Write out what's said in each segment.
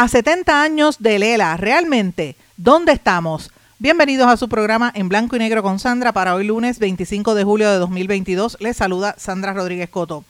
A 70 años de Lela, realmente, ¿dónde estamos? Bienvenidos a su programa en blanco y negro con Sandra para hoy lunes 25 de julio de 2022. Les saluda Sandra Rodríguez Coto.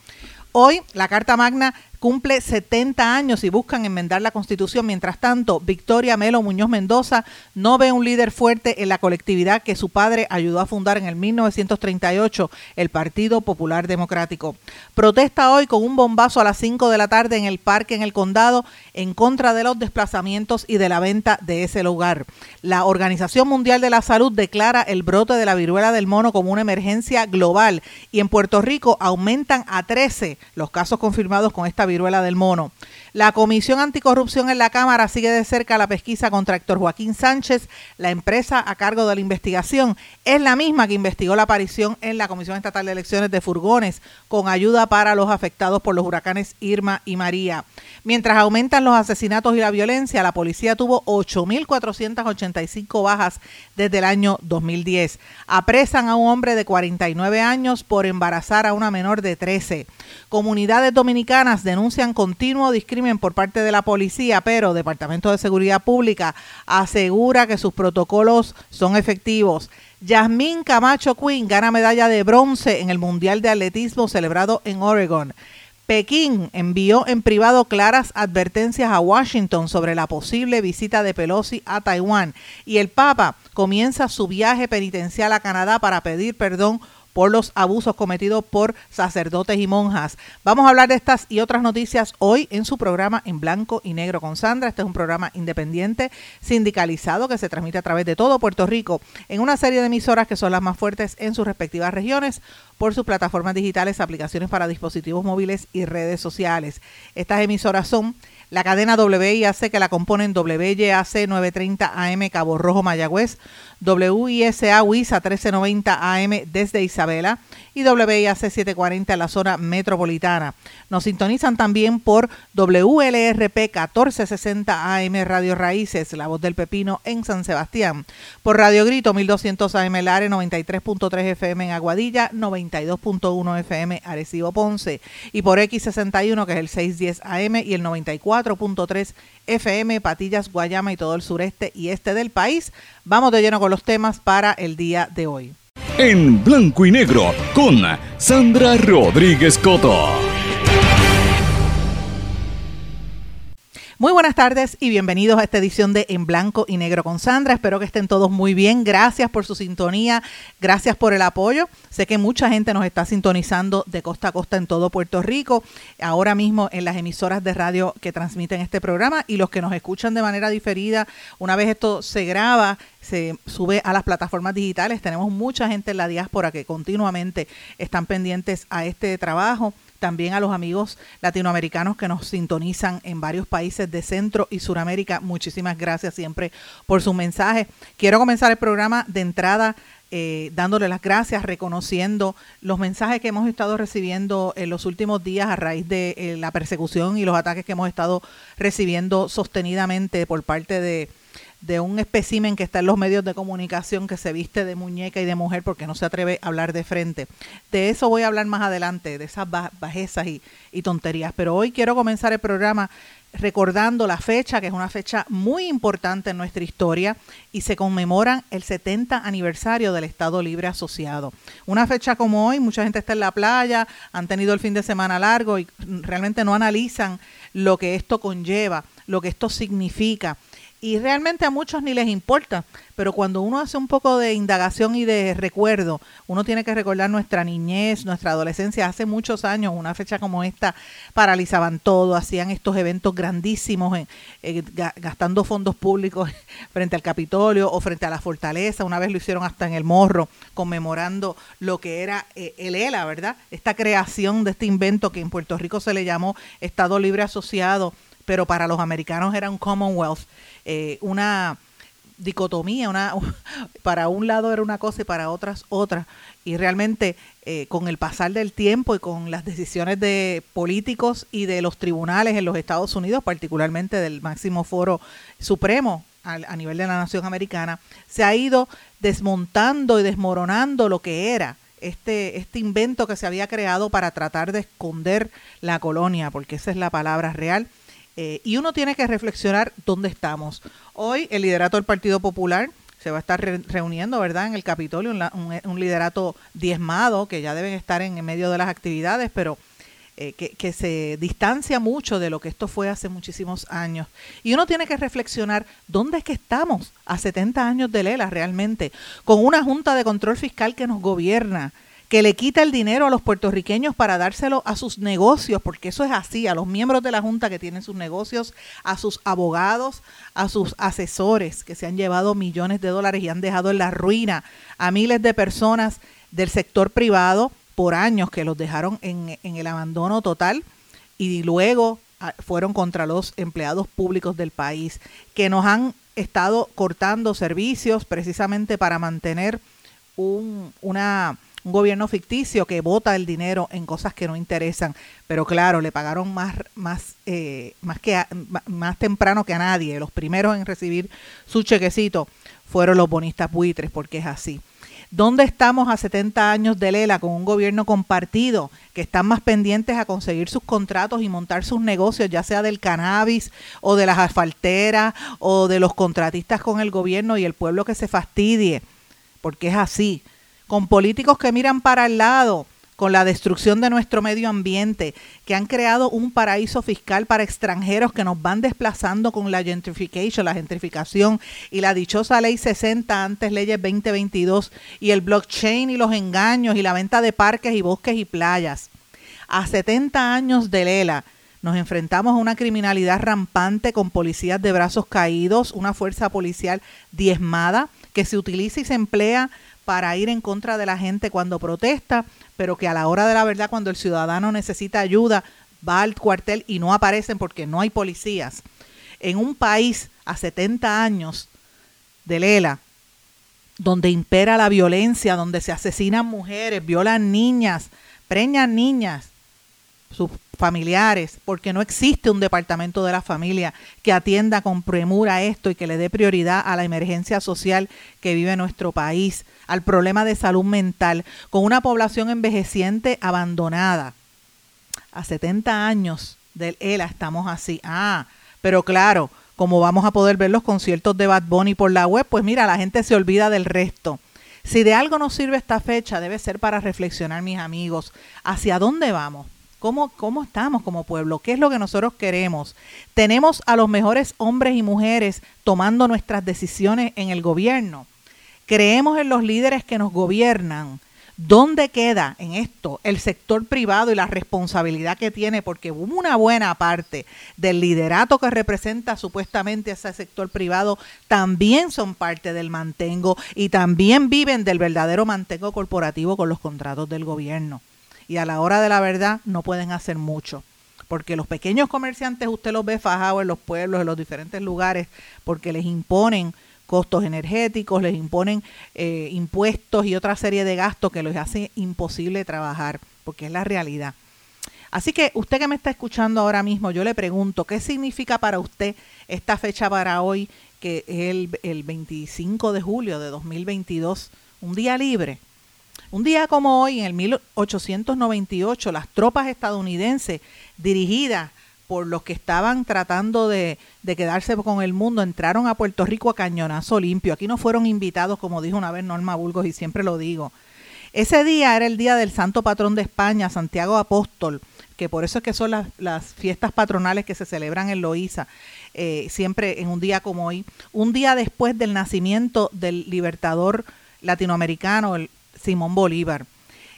Hoy la Carta Magna cumple 70 años y buscan enmendar la constitución. Mientras tanto, Victoria Melo Muñoz Mendoza no ve un líder fuerte en la colectividad que su padre ayudó a fundar en el 1938, el Partido Popular Democrático. Protesta hoy con un bombazo a las 5 de la tarde en el parque en el condado en contra de los desplazamientos y de la venta de ese lugar. La Organización Mundial de la Salud declara el brote de la viruela del mono como una emergencia global y en Puerto Rico aumentan a 13 los casos confirmados con esta viruela del mono. La Comisión Anticorrupción en la Cámara sigue de cerca la pesquisa contra Héctor Joaquín Sánchez. La empresa a cargo de la investigación es la misma que investigó la aparición en la Comisión Estatal de Elecciones de furgones con ayuda para los afectados por los huracanes Irma y María. Mientras aumentan los asesinatos y la violencia, la policía tuvo 8.485 bajas desde el año 2010. Apresan a un hombre de 49 años por embarazar a una menor de 13. Comunidades dominicanas denuncian continuo discrimen por parte de la policía, pero Departamento de Seguridad Pública asegura que sus protocolos son efectivos. Yasmín Camacho Quinn gana medalla de bronce en el Mundial de Atletismo celebrado en Oregon. Pekín envió en privado claras advertencias a Washington sobre la posible visita de Pelosi a Taiwán y el Papa comienza su viaje penitencial a Canadá para pedir perdón por los abusos cometidos por sacerdotes y monjas. Vamos a hablar de estas y otras noticias hoy en su programa en blanco y negro con Sandra. Este es un programa independiente, sindicalizado, que se transmite a través de todo Puerto Rico en una serie de emisoras que son las más fuertes en sus respectivas regiones por sus plataformas digitales, aplicaciones para dispositivos móviles y redes sociales. Estas emisoras son la cadena WIAC que la componen WYAC 930 AM Cabo Rojo Mayagüez, WISA WISA 1390 AM desde Isabela y WIAC 740 en la zona metropolitana. Nos sintonizan también por WLRP 1460 AM Radio Raíces, La Voz del Pepino en San Sebastián, por Radio Grito 1200 AM Lare 93.3 FM en Aguadilla, 92.1 FM Arecibo Ponce y por X61 que es el 610 AM y el 94.3 FM Patillas, Guayama y todo el sureste y este del país. Vamos de lleno con los temas para el día de hoy. En blanco y negro con Sandra Rodríguez Coto. Muy buenas tardes y bienvenidos a esta edición de En Blanco y Negro con Sandra. Espero que estén todos muy bien. Gracias por su sintonía, gracias por el apoyo. Sé que mucha gente nos está sintonizando de costa a costa en todo Puerto Rico, ahora mismo en las emisoras de radio que transmiten este programa y los que nos escuchan de manera diferida. Una vez esto se graba, se sube a las plataformas digitales. Tenemos mucha gente en la diáspora que continuamente están pendientes a este trabajo también a los amigos latinoamericanos que nos sintonizan en varios países de Centro y Suramérica. Muchísimas gracias siempre por su mensaje. Quiero comenzar el programa de entrada eh, dándole las gracias, reconociendo los mensajes que hemos estado recibiendo en los últimos días a raíz de eh, la persecución y los ataques que hemos estado recibiendo sostenidamente por parte de de un espécimen que está en los medios de comunicación que se viste de muñeca y de mujer porque no se atreve a hablar de frente. De eso voy a hablar más adelante, de esas bajezas y, y tonterías. Pero hoy quiero comenzar el programa recordando la fecha, que es una fecha muy importante en nuestra historia, y se conmemoran el 70 aniversario del Estado Libre Asociado. Una fecha como hoy, mucha gente está en la playa, han tenido el fin de semana largo y realmente no analizan lo que esto conlleva, lo que esto significa y realmente a muchos ni les importa, pero cuando uno hace un poco de indagación y de recuerdo, uno tiene que recordar nuestra niñez, nuestra adolescencia. Hace muchos años, una fecha como esta, paralizaban todo, hacían estos eventos grandísimos, gastando fondos públicos frente al Capitolio o frente a la fortaleza. Una vez lo hicieron hasta en el Morro, conmemorando lo que era eh, el ELA, ¿verdad? Esta creación de este invento que en Puerto Rico se le llamó Estado Libre Asociado, pero para los americanos era un Commonwealth eh, una dicotomía, una, para un lado era una cosa y para otras otra. Y realmente eh, con el pasar del tiempo y con las decisiones de políticos y de los tribunales en los Estados Unidos, particularmente del máximo foro supremo a, a nivel de la nación americana, se ha ido desmontando y desmoronando lo que era este, este invento que se había creado para tratar de esconder la colonia, porque esa es la palabra real eh, y uno tiene que reflexionar dónde estamos. Hoy el liderato del Partido Popular se va a estar reuniendo, ¿verdad?, en el Capitolio, un, liderato diezmado, que ya deben estar en, medio de las actividades, pero eh, que, que, se distancia mucho de lo que esto fue hace muchísimos años. Y uno tiene que reflexionar dónde es que estamos a 70 años de Lela realmente, con una Junta de Control Fiscal que nos gobierna, que le quita el dinero a los puertorriqueños para dárselo a sus negocios, porque eso es así, a los miembros de la Junta que tienen sus negocios, a sus abogados, a sus asesores que se han llevado millones de dólares y han dejado en la ruina a miles de personas del sector privado por años que los dejaron en, en el abandono total y luego ah, fueron contra los empleados públicos del país, que nos han estado cortando servicios precisamente para mantener un, una un gobierno ficticio que vota el dinero en cosas que no interesan, pero claro, le pagaron más más eh, más que más temprano que a nadie. Los primeros en recibir su chequecito fueron los bonistas buitres, porque es así. ¿Dónde estamos a 70 años de Lela con un gobierno compartido que están más pendientes a conseguir sus contratos y montar sus negocios, ya sea del cannabis o de las asfalteras o de los contratistas con el gobierno y el pueblo que se fastidie? Porque es así con políticos que miran para el lado, con la destrucción de nuestro medio ambiente, que han creado un paraíso fiscal para extranjeros que nos van desplazando con la gentrification, la gentrificación y la dichosa ley 60 antes leyes 2022 y el blockchain y los engaños y la venta de parques y bosques y playas. A 70 años de Lela nos enfrentamos a una criminalidad rampante con policías de brazos caídos, una fuerza policial diezmada que se utiliza y se emplea para ir en contra de la gente cuando protesta, pero que a la hora de la verdad, cuando el ciudadano necesita ayuda, va al cuartel y no aparecen porque no hay policías. En un país a 70 años de Lela, donde impera la violencia, donde se asesinan mujeres, violan niñas, preñan niñas, sus familiares, porque no existe un departamento de la familia que atienda con premura esto y que le dé prioridad a la emergencia social que vive nuestro país, al problema de salud mental, con una población envejeciente abandonada. A 70 años del ELA estamos así. Ah, pero claro, como vamos a poder ver los conciertos de Bad Bunny por la web, pues mira, la gente se olvida del resto. Si de algo nos sirve esta fecha, debe ser para reflexionar, mis amigos, hacia dónde vamos. ¿Cómo, ¿Cómo estamos como pueblo? ¿Qué es lo que nosotros queremos? Tenemos a los mejores hombres y mujeres tomando nuestras decisiones en el gobierno. Creemos en los líderes que nos gobiernan. ¿Dónde queda en esto el sector privado y la responsabilidad que tiene? Porque una buena parte del liderato que representa supuestamente ese sector privado también son parte del mantengo y también viven del verdadero mantengo corporativo con los contratos del gobierno y a la hora de la verdad no pueden hacer mucho. Porque los pequeños comerciantes usted los ve fajados en los pueblos, en los diferentes lugares, porque les imponen costos energéticos, les imponen eh, impuestos y otra serie de gastos que les hace imposible trabajar, porque es la realidad. Así que usted que me está escuchando ahora mismo, yo le pregunto, ¿qué significa para usted esta fecha para hoy, que es el, el 25 de julio de 2022, un día libre? Un día como hoy, en el 1898, las tropas estadounidenses dirigidas por los que estaban tratando de, quedarse con el mundo, entraron a Puerto Rico a cañonazo limpio. Aquí no fueron invitados, como dijo una vez Norma Burgos, y siempre lo digo. Ese día era el día del santo patrón de España, Santiago Apóstol, que por eso es que son las, fiestas patronales que se celebran en Loíza, eh, siempre en un día como hoy, un día después del nacimiento del libertador latinoamericano, el Simón Bolívar.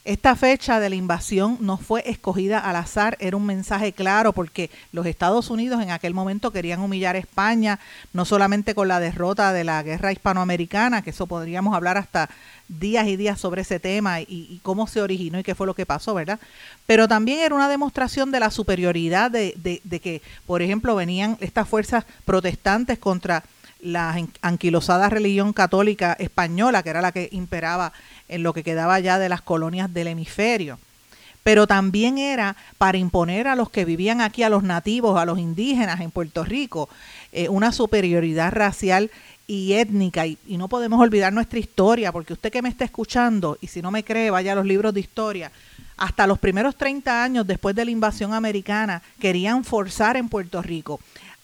Esta fecha de la invasión no fue escogida al azar, era un mensaje claro porque los Estados Unidos en aquel momento querían humillar a España, no solamente con la derrota de la guerra hispanoamericana, que eso podríamos hablar hasta días y días sobre ese tema y, cómo se originó y qué fue lo que pasó, ¿verdad? Pero también era una demostración de la superioridad de, de que, por ejemplo, venían estas fuerzas protestantes contra la anquilosada religión católica española, que era la que imperaba en lo que quedaba ya de las colonias del hemisferio. Pero también era para imponer a los que vivían aquí, a los nativos, a los indígenas en Puerto Rico, eh, una superioridad racial y étnica. Y, y, no podemos olvidar nuestra historia, porque usted que me está escuchando, y si no me cree, vaya a los libros de historia, hasta los primeros 30 años después de la invasión americana, querían forzar en Puerto Rico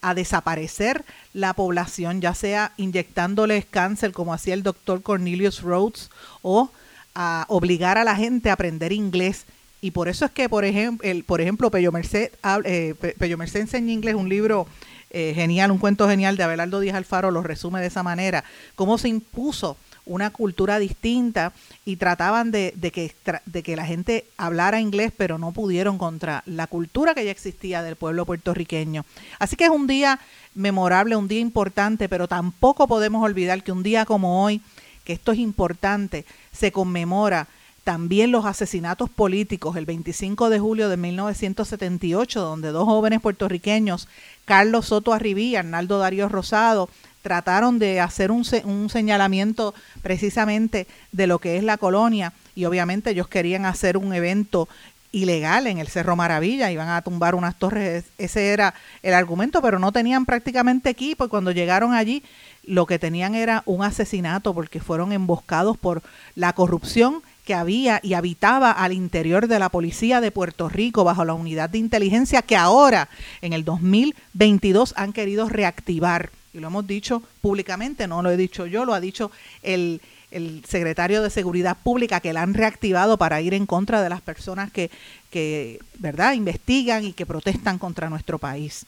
a desaparecer la población, ya sea inyectándoles cáncer como hacía el doctor Cornelius Rhodes o a obligar a la gente a aprender inglés. Y por eso es que, por ejemplo, por ejemplo Pello Merced, eh, Pello Merced enseña inglés, un libro eh, genial, un cuento genial de Abelardo Díaz Alfaro, lo resume de esa manera, cómo se impuso una cultura distinta y trataban de, que, la gente hablara inglés, pero no pudieron contra la cultura que ya existía del pueblo puertorriqueño. Así que es un día memorable, un día importante, pero tampoco podemos olvidar que un día como hoy, que esto es importante, se conmemora también los asesinatos políticos el 25 de julio de 1978, donde dos jóvenes puertorriqueños, Carlos Soto Arribí y Arnaldo Darío Rosado, trataron de hacer un, un señalamiento precisamente de lo que es la colonia y obviamente ellos querían hacer un evento ilegal en el Cerro Maravilla, iban a tumbar unas torres, ese era el argumento, pero no tenían prácticamente equipo y cuando llegaron allí lo que tenían era un asesinato porque fueron emboscados por la corrupción que había y habitaba al interior de la policía de Puerto Rico bajo la unidad de inteligencia que ahora en el 2022 han querido reactivar y lo hemos dicho públicamente, no lo he dicho yo, lo ha dicho el, secretario de Seguridad Pública, que la han reactivado para ir en contra de las personas que, que, ¿verdad?, investigan y que protestan contra nuestro país.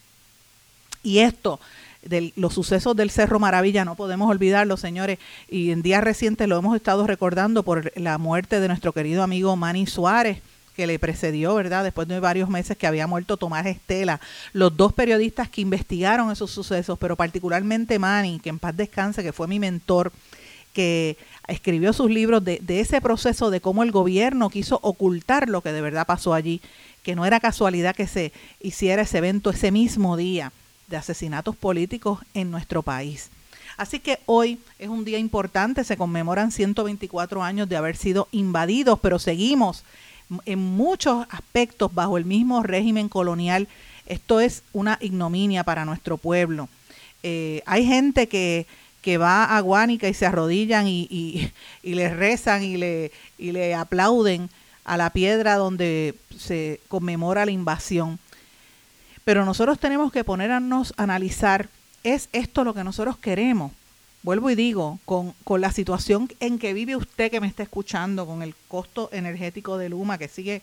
Y esto, de los sucesos del Cerro Maravilla, no podemos olvidarlo, señores, y en días recientes lo hemos estado recordando por la muerte de nuestro querido amigo Manny Suárez, que le precedió, ¿verdad? Después de varios meses que había muerto Tomás Estela, los dos periodistas que investigaron esos sucesos, pero particularmente Manny, que en paz descanse, que fue mi mentor, que escribió sus libros de, de ese proceso de cómo el gobierno quiso ocultar lo que de verdad pasó allí, que no era casualidad que se hiciera ese evento ese mismo día de asesinatos políticos en nuestro país. Así que hoy es un día importante, se conmemoran 124 años de haber sido invadidos, pero seguimos en muchos aspectos bajo el mismo régimen colonial. Esto es una ignominia para nuestro pueblo. Eh, hay gente que, que, va a Guánica y se arrodillan y, y, y le rezan y le, y le aplauden a la piedra donde se conmemora la invasión. Pero nosotros tenemos que ponernos a analizar, ¿es esto lo que nosotros queremos? Vuelvo y digo, con, con, la situación en que vive usted que me está escuchando, con el costo energético de Luma que sigue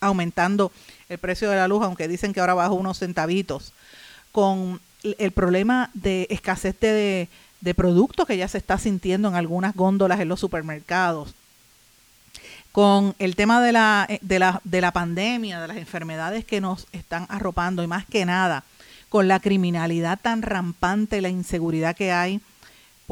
aumentando el precio de la luz, aunque dicen que ahora baja unos centavitos, con el problema de escasez de, de productos que ya se está sintiendo en algunas góndolas en los supermercados, con el tema de la, de la, de la pandemia, de las enfermedades que nos están arropando y más que nada, con la criminalidad tan rampante, la inseguridad que hay,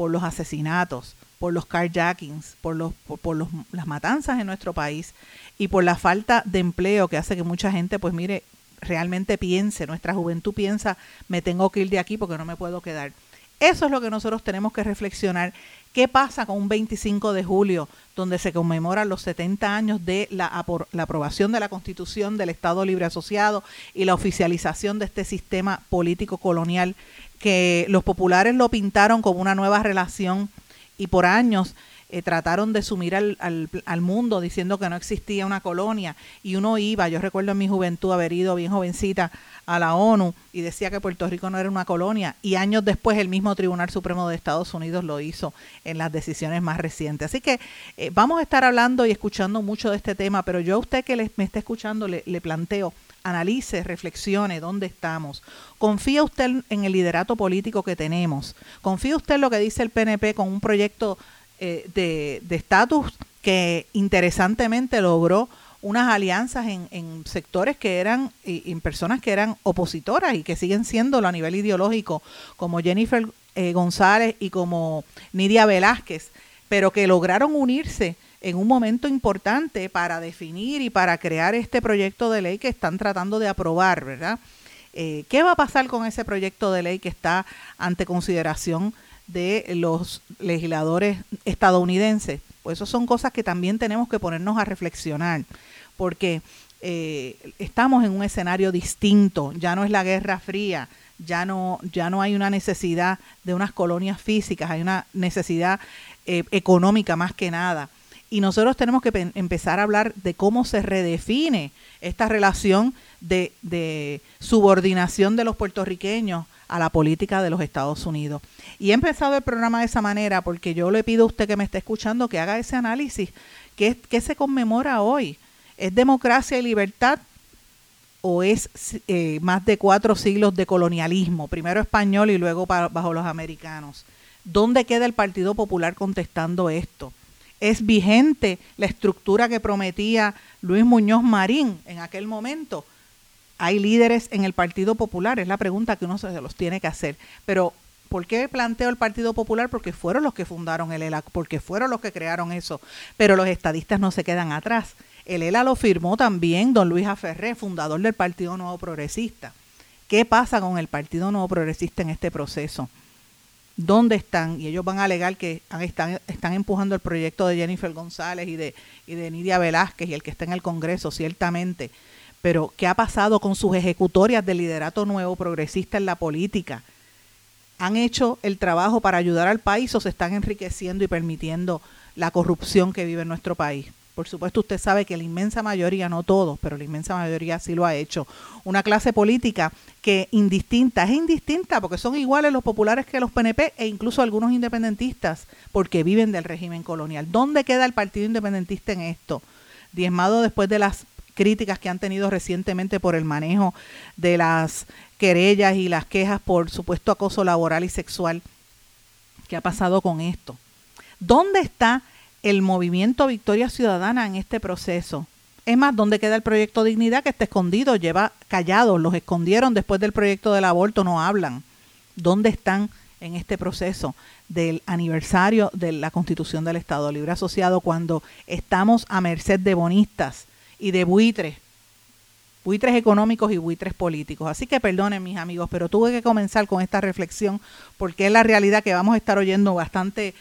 por los asesinatos, por los carjackings, por, los, por, los, las matanzas en nuestro país y por la falta de empleo que hace que mucha gente, pues mire, realmente piense, nuestra juventud piensa, me tengo que ir de aquí porque no me puedo quedar. Eso es lo que nosotros tenemos que reflexionar. ¿Qué pasa con un 25 de julio, donde se conmemoran los 70 años de la, la, aprobación de la Constitución del Estado Libre Asociado y la oficialización de este sistema político colonial que los populares lo pintaron como una nueva relación y por años eh, trataron de sumir al, al, mundo diciendo que no existía una colonia y uno iba, yo recuerdo en mi juventud haber ido bien jovencita a la ONU y decía que Puerto Rico no era una colonia y años después el mismo Tribunal Supremo de Estados Unidos lo hizo en las decisiones más recientes. Así que eh, vamos a estar hablando y escuchando mucho de este tema, pero yo a usted que me está escuchando le planteo analice, reflexione dónde estamos. ¿Confía usted en el liderato político que tenemos? ¿Confía usted en lo que dice el PNP con un proyecto eh, de estatus que interesantemente logró unas alianzas en, sectores que eran, en personas que eran opositoras y que siguen siéndolo a nivel ideológico, como Jennifer eh, González y como Nidia Velázquez, pero que lograron unirse en un momento importante para definir y para crear este proyecto de ley que están tratando de aprobar, ¿verdad? Eh, ¿Qué va a pasar con ese proyecto de ley que está ante consideración de los legisladores estadounidenses. Pues eso son cosas que también tenemos que ponernos a reflexionar, porque eh, estamos en un escenario distinto, ya no es la Guerra Fría, ya no, ya no hay una necesidad de unas colonias físicas, hay una necesidad eh, económica más que nada. Y nosotros tenemos que empezar a hablar de cómo se redefine esta relación de, subordinación de los puertorriqueños a la política de los Estados Unidos. Y he empezado el programa de esa manera porque yo le pido a usted que me esté escuchando que haga ese análisis. ¿Qué, qué se conmemora hoy? ¿Es democracia y libertad o es eh, más de cuatro siglos de colonialismo, primero español y luego bajo los americanos? ¿Dónde queda el Partido Popular contestando esto? ¿Es vigente la estructura que prometía Luis Muñoz Marín en aquel momento? hay líderes en el Partido Popular, es la pregunta que uno se los tiene que hacer. Pero, ¿por qué planteo el Partido Popular? Porque fueron los que fundaron el ELA, porque fueron los que crearon eso. Pero los estadistas no se quedan atrás. El ELA lo firmó también don Luis Aferré, fundador del Partido Nuevo Progresista. ¿Qué pasa con el Partido Nuevo Progresista en este proceso? ¿Dónde están? Y ellos van a alegar que están, están empujando el proyecto de Jennifer González y de, y de Nidia Velázquez y el que está en el Congreso, ciertamente pero ¿qué ha pasado con sus ejecutorias de liderato nuevo progresista en la política? ¿Han hecho el trabajo para ayudar al país o se están enriqueciendo y permitiendo la corrupción que vive en nuestro país? Por supuesto, usted sabe que la inmensa mayoría, no todos, pero la inmensa mayoría sí lo ha hecho. Una clase política que indistinta, es indistinta porque son iguales los populares que los PNP e incluso algunos independentistas porque viven del régimen colonial. ¿Dónde queda el Partido Independentista en esto? Diezmado después de las críticas que han tenido recientemente por el manejo de las querellas y las quejas por supuesto acoso laboral y sexual. ¿Qué ha pasado con esto? ¿Dónde está el movimiento Victoria Ciudadana en este proceso? Es más, ¿dónde queda el proyecto Dignidad que está escondido? Lleva callados, los escondieron después del proyecto del aborto, no hablan. ¿Dónde están en este proceso del aniversario de la Constitución del Estado Libre Asociado cuando estamos a merced de bonistas y de buitres, buitres económicos y buitres políticos. Así que perdonen mis amigos, pero tuve que comenzar con esta reflexión porque es la realidad que vamos a estar oyendo bastante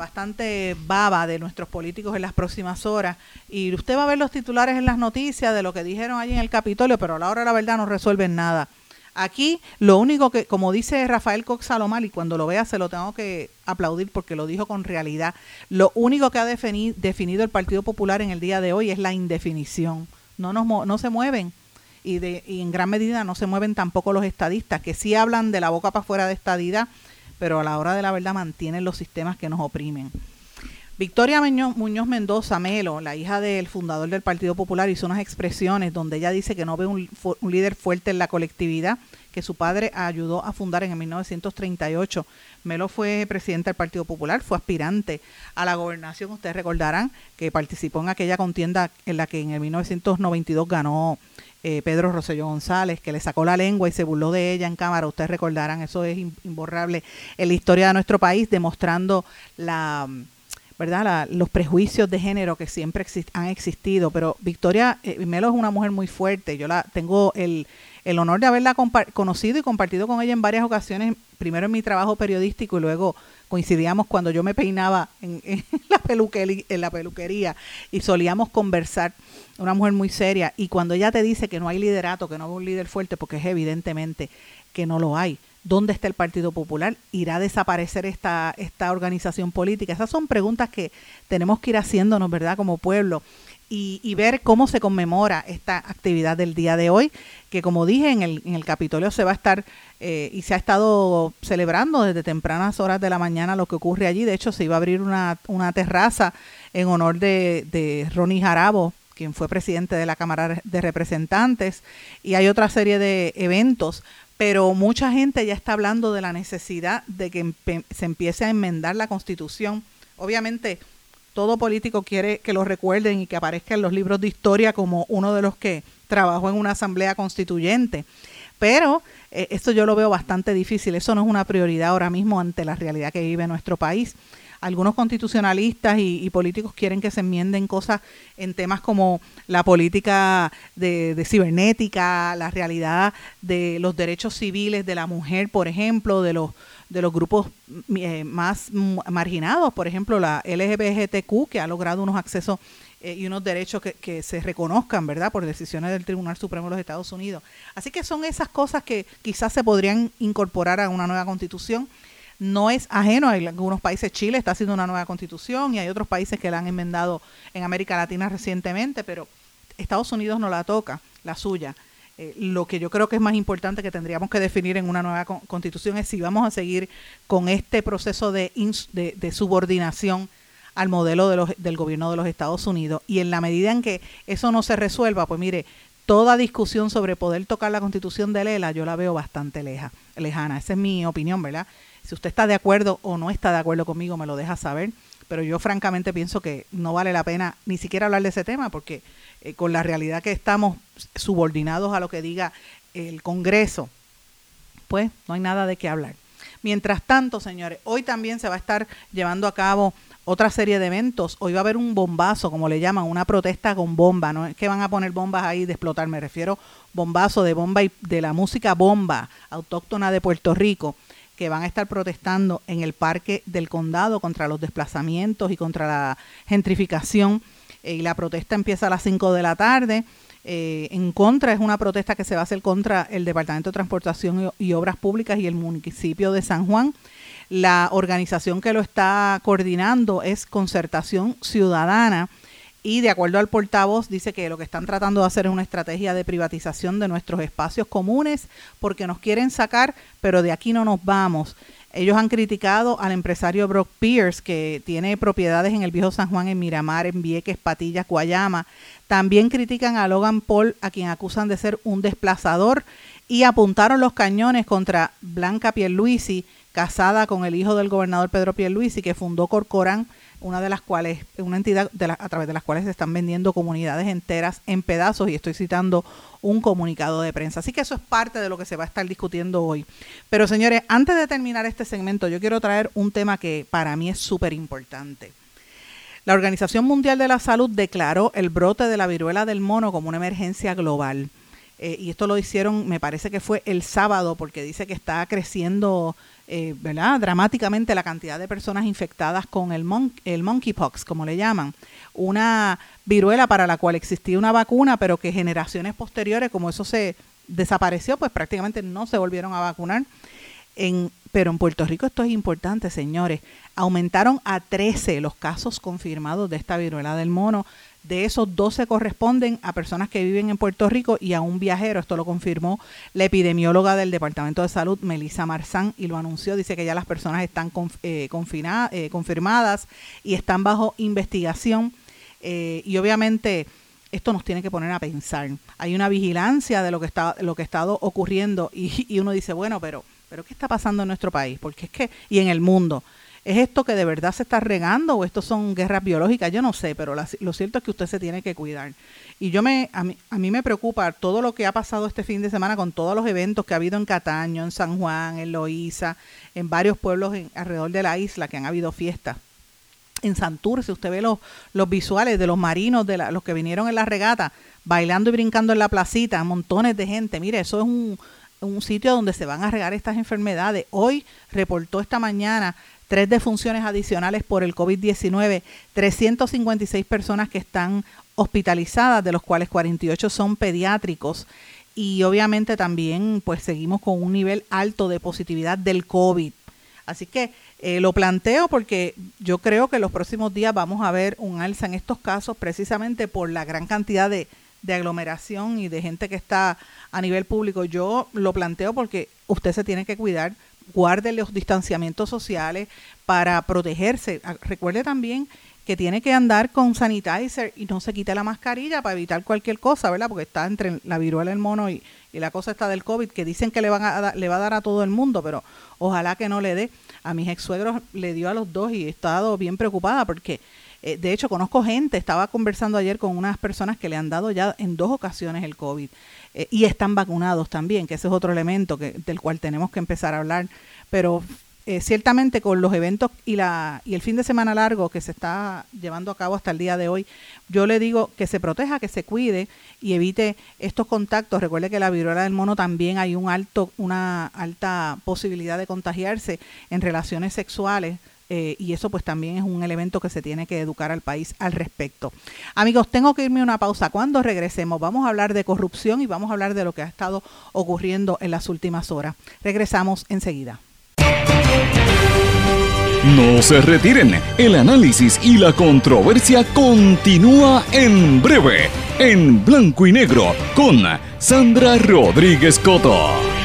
bastante baba de nuestros políticos en las próximas horas y usted va a ver los titulares en las noticias de lo que dijeron allí en el Capitolio, pero a la hora la verdad no resuelven nada. Aquí lo único que, como dice Rafael Cox Salomar, y cuando lo vea se lo tengo que aplaudir porque lo dijo con realidad, lo único que ha definido el Partido Popular en el día de hoy es la indefinición. No, nos, no se mueven y, de, y en gran medida no se mueven tampoco los estadistas, que sí hablan de la boca para fuera de estadidad, pero a la hora de la verdad mantienen los sistemas que nos oprimen. Victoria Muñoz Mendoza Melo, la hija del fundador del Partido Popular, hizo unas expresiones donde ella dice que no ve un, líder fuerte en la colectividad que su padre ayudó a fundar en 1938. Melo fue presidente del Partido Popular, fue aspirante a la gobernación. Ustedes recordarán que participó en aquella contienda en la que en el 1992 ganó eh, Pedro Rosselló González, que le sacó la lengua y se burló de ella en cámara. Ustedes recordarán, eso es imborrable en la historia de nuestro país, demostrando la ¿verdad? los prejuicios de género que siempre han existido, pero Victoria eh, Melo es una mujer muy fuerte, yo la tengo el, el honor de haberla conocido y compartido con ella en varias ocasiones, primero en mi trabajo periodístico y luego coincidíamos cuando yo me peinaba en, la, peluquería, en la peluquería y solíamos conversar, una mujer muy seria, y cuando ella te dice que no hay liderato, que no hay un líder fuerte, porque es evidentemente que no lo hay. ¿Dónde está el Partido Popular? ¿Irá a desaparecer esta, esta organización política? Esas son preguntas que tenemos que ir haciéndonos, ¿verdad? Como pueblo. Y, ver cómo se conmemora esta actividad del día de hoy, que como dije en el, en el Capitolio se va a estar eh, y se ha estado celebrando desde tempranas horas de la mañana lo que ocurre allí. De hecho, se iba a abrir una, una terraza en honor de, de Ronnie Jarabo, quien fue presidente de la Cámara de Representantes, y hay otra serie de eventos pero mucha gente ya está hablando de la necesidad de que se empiece a enmendar la constitución. Obviamente, todo político quiere que lo recuerden y que aparezca en los libros de historia como uno de los que trabajó en una asamblea constituyente. Pero eh, esto yo lo veo bastante difícil, eso no es una prioridad ahora mismo ante la realidad que vive nuestro país algunos constitucionalistas y, políticos quieren que se enmienden cosas en temas como la política de, cibernética, la realidad de los derechos civiles de la mujer, por ejemplo, de los de los grupos eh, más marginados, por ejemplo, la LGBTQ, que ha logrado unos accesos eh, y unos derechos que, que, se reconozcan, ¿verdad?, por decisiones del Tribunal Supremo de los Estados Unidos. Así que son esas cosas que quizás se podrían incorporar a una nueva constitución no es ajeno. Hay algunos países, Chile está haciendo una nueva constitución y hay otros países que la han enmendado en América Latina recientemente, pero Estados Unidos no la toca, la suya. Eh, lo que yo creo que es más importante que tendríamos que definir en una nueva constitución es si vamos a seguir con este proceso de, subordinación al modelo de los, del gobierno de los Estados Unidos. Y en la medida en que eso no se resuelva, pues mire, toda discusión sobre poder tocar la constitución de Lela, yo la veo bastante leja, lejana. Esa es mi opinión, ¿verdad? Si usted está de acuerdo o no está de acuerdo conmigo, me lo deja saber. Pero yo francamente pienso que no vale la pena ni siquiera hablar de ese tema porque eh, con la realidad que estamos subordinados a lo que diga el Congreso, pues no hay nada de qué hablar. Mientras tanto, señores, hoy también se va a estar llevando a cabo otra serie de eventos. Hoy va a haber un bombazo, como le llaman, una protesta con bomba. No es que van a poner bombas ahí de explotar, me refiero bombazo de bomba y de la música bomba autóctona de Puerto Rico que van a estar protestando en el Parque del Condado contra los desplazamientos y contra la gentrificación. Eh, y la protesta empieza a las 5 de la tarde. Eh, en contra, es una protesta que se va a hacer contra el Departamento de Transportación y, Obras Públicas y el municipio de San Juan. La organización que lo está coordinando es Concertación Ciudadana y de acuerdo al portavoz, dice que lo que están tratando de hacer es una estrategia de privatización de nuestros espacios comunes porque nos quieren sacar, pero de aquí no nos vamos. Ellos han criticado al empresario Brock Pierce, que tiene propiedades en el Viejo San Juan, en Miramar, en Vieques, Patillas, Guayama. También critican a Logan Paul, a quien acusan de ser un desplazador, y apuntaron los cañones contra Blanca Pierluisi, casada con el hijo del gobernador Pedro Pierluisi, que fundó Corcorán una de las cuales, una entidad a través de las cuales se están vendiendo comunidades enteras en pedazos y estoy citando un comunicado de prensa. Así que eso es parte de lo que se va a estar discutiendo hoy. Pero señores, antes de terminar este segmento, yo quiero traer un tema que para mí es súper importante. La Organización Mundial de la Salud declaró el brote de la viruela del mono como una emergencia global. Eh, y esto lo hicieron, me parece que fue el sábado, porque dice que está creciendo eh, ¿verdad? dramáticamente la cantidad de personas infectadas con el, el monkeypox, como le llaman, una viruela para la cual existía una vacuna, pero que generaciones posteriores, como eso se desapareció, pues prácticamente no se volvieron a vacunar. En, pero en Puerto Rico esto es importante, señores. Aumentaron a 13 los casos confirmados de esta viruela del mono. De esos 12 corresponden a personas que viven en Puerto Rico y a un viajero. Esto lo confirmó la epidemióloga del Departamento de Salud, Melissa Marzán, y lo anunció. Dice que ya las personas están eh, eh, confirmadas y están bajo investigación. Eh, y obviamente esto nos tiene que poner a pensar. Hay una vigilancia de lo que está, lo que ha estado ocurriendo y, y uno dice, bueno, pero, pero ¿qué está pasando en nuestro país? Porque es que, y en el mundo. ¿Es esto que de verdad se está regando o esto son guerras biológicas? Yo no sé, pero lo cierto es que usted se tiene que cuidar. Y yo me, a mí, a mí me preocupa todo lo que ha pasado este fin de semana con todos los eventos que ha habido en Cataño, en San Juan, en Loíza, en varios pueblos alrededor de la isla que han habido fiestas. En Santurce, usted ve los, los visuales de los marinos, de los que vinieron en la regata, bailando y brincando en la placita, montones de gente. Mire, eso es un, un sitio donde se van a regar estas enfermedades. Hoy reportó esta mañana tres defunciones adicionales por el COVID-19, 356 personas que están hospitalizadas, de los cuales 48 son pediátricos. y obviamente también pues seguimos con un nivel alto de positividad del COVID. Así que eh, lo planteo porque yo creo que los próximos días vamos a ver un alza en estos casos precisamente por la gran cantidad de, de aglomeración y de gente que está a nivel público. Yo lo planteo porque usted se tiene que cuidar, guarde los distanciamientos sociales para protegerse. Ah, recuerde también que tiene que andar con sanitizer y no se quite la mascarilla para evitar cualquier cosa, ¿verdad? Porque está entre la viruela del mono y, la cosa está del COVID, que dicen que le, van a, le va a dar a todo el mundo, pero ojalá que no le dé. A mis ex suegros le dio a los dos y he estado bien preocupada porque, eh, de hecho, conozco gente, estaba conversando ayer con unas personas que le han dado ya en dos ocasiones el COVID eh, y están vacunados también, que ese es otro elemento que, del cual tenemos que empezar a hablar. Pero eh, ciertamente con los eventos y, la, y el fin de semana largo que se está llevando a cabo hasta el día de hoy, yo le digo que se proteja, que se cuide y evite estos contactos. Recuerde que la viruela del mono también hay un alto, una alta posibilidad de contagiarse en relaciones sexuales. Eh, y eso pues también es un elemento que se tiene que educar al país al respecto. Amigos, tengo que irme a una pausa. Cuando regresemos vamos a hablar de corrupción y vamos a hablar de lo que ha estado ocurriendo en las últimas horas. Regresamos enseguida. No se retiren, el análisis y la controversia continúa en breve, en blanco y negro, con Sandra Rodríguez Coto.